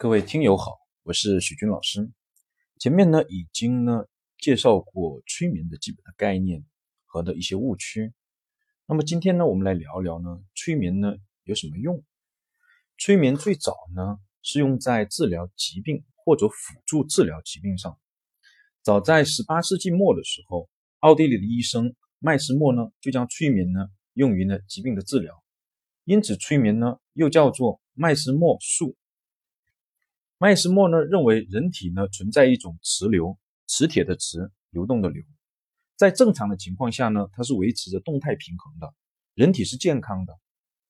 各位听友好，我是许军老师。前面呢已经呢介绍过催眠的基本的概念和的一些误区。那么今天呢，我们来聊聊呢催眠呢有什么用？催眠最早呢是用在治疗疾病或者辅助治疗疾病上。早在十八世纪末的时候，奥地利的医生麦斯默呢就将催眠呢用于呢疾病的治疗，因此催眠呢又叫做麦斯默术。麦斯默呢认为人体呢存在一种磁流，磁铁的磁，流动的流，在正常的情况下呢，它是维持着动态平衡的，人体是健康的。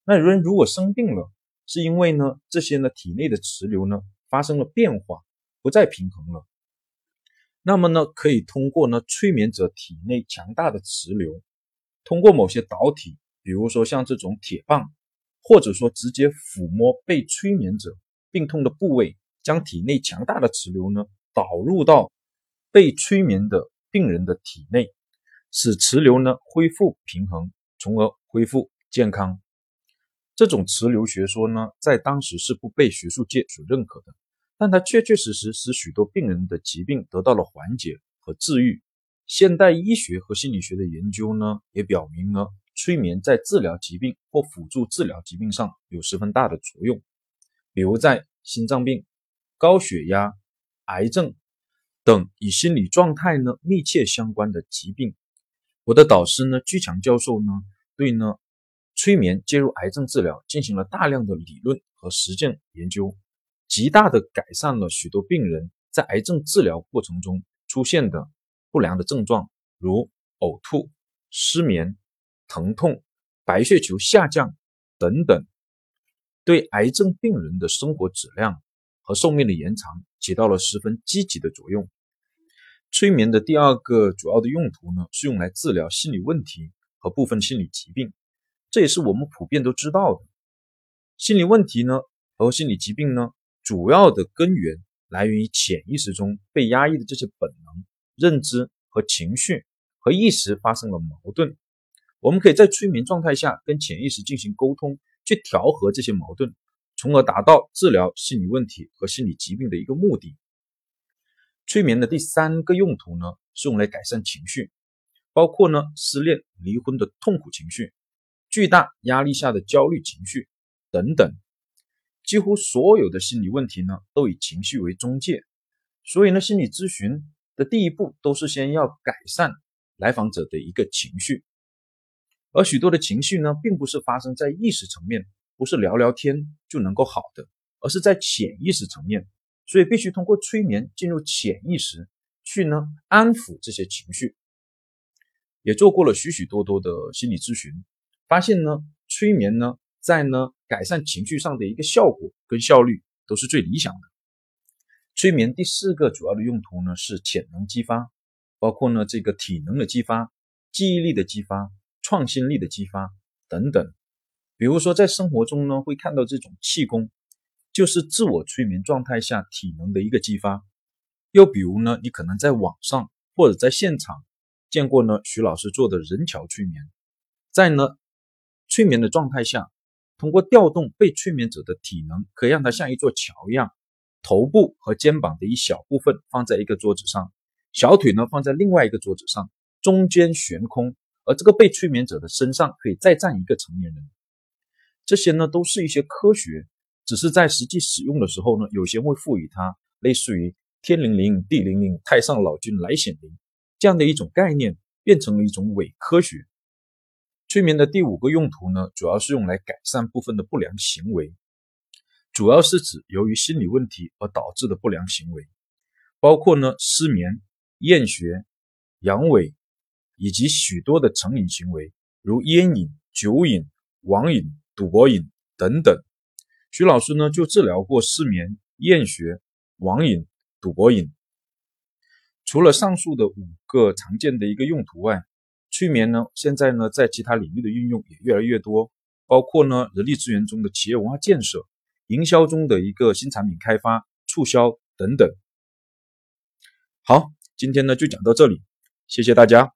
那人如果生病了，是因为呢这些呢体内的磁流呢发生了变化，不再平衡了。那么呢可以通过呢催眠者体内强大的磁流，通过某些导体，比如说像这种铁棒，或者说直接抚摸被催眠者病痛的部位。将体内强大的磁流呢导入到被催眠的病人的体内，使磁流呢恢复平衡，从而恢复健康。这种磁流学说呢，在当时是不被学术界所认可的，但它确确实实使许多病人的疾病得到了缓解和治愈。现代医学和心理学的研究呢，也表明呢，催眠在治疗疾病或辅助治疗疾病上有十分大的作用，比如在心脏病。高血压、癌症等与心理状态呢密切相关的疾病，我的导师呢居强教授呢对呢催眠介入癌症治疗进行了大量的理论和实践研究，极大的改善了许多病人在癌症治疗过程中出现的不良的症状，如呕吐、失眠、疼痛、白血球下降等等，对癌症病人的生活质量。和寿命的延长起到了十分积极的作用。催眠的第二个主要的用途呢，是用来治疗心理问题和部分心理疾病。这也是我们普遍都知道的。心理问题呢和心理疾病呢，主要的根源来源于潜意识中被压抑的这些本能、认知和情绪和意识发生了矛盾。我们可以在催眠状态下跟潜意识进行沟通，去调和这些矛盾。从而达到治疗心理问题和心理疾病的一个目的。催眠的第三个用途呢，是用来改善情绪，包括呢失恋、离婚的痛苦情绪、巨大压力下的焦虑情绪等等。几乎所有的心理问题呢，都以情绪为中介。所以呢，心理咨询的第一步都是先要改善来访者的一个情绪，而许多的情绪呢，并不是发生在意识层面。不是聊聊天就能够好的，而是在潜意识层面，所以必须通过催眠进入潜意识去呢安抚这些情绪。也做过了许许多多的心理咨询，发现呢催眠呢在呢改善情绪上的一个效果跟效率都是最理想的。催眠第四个主要的用途呢是潜能激发，包括呢这个体能的激发、记忆力的激发、创新力的激发等等。比如说，在生活中呢，会看到这种气功，就是自我催眠状态下体能的一个激发。又比如呢，你可能在网上或者在现场见过呢，徐老师做的人桥催眠，在呢催眠的状态下，通过调动被催眠者的体能，可以让他像一座桥一样，头部和肩膀的一小部分放在一个桌子上，小腿呢放在另外一个桌子上，中间悬空，而这个被催眠者的身上可以再站一个成年人。这些呢都是一些科学，只是在实际使用的时候呢，有些会赋予它类似于天灵灵地灵灵，太上老君来显灵这样的一种概念，变成了一种伪科学。催眠的第五个用途呢，主要是用来改善部分的不良行为，主要是指由于心理问题而导致的不良行为，包括呢失眠、厌学、阳痿，以及许多的成瘾行为，如烟瘾、酒瘾、网瘾。赌博瘾等等，徐老师呢就治疗过失眠、厌学、网瘾、赌博瘾。除了上述的五个常见的一个用途外，催眠呢现在呢在其他领域的运用也越来越多，包括呢人力资源中的企业文化建设、营销中的一个新产品开发、促销等等。好，今天呢就讲到这里，谢谢大家。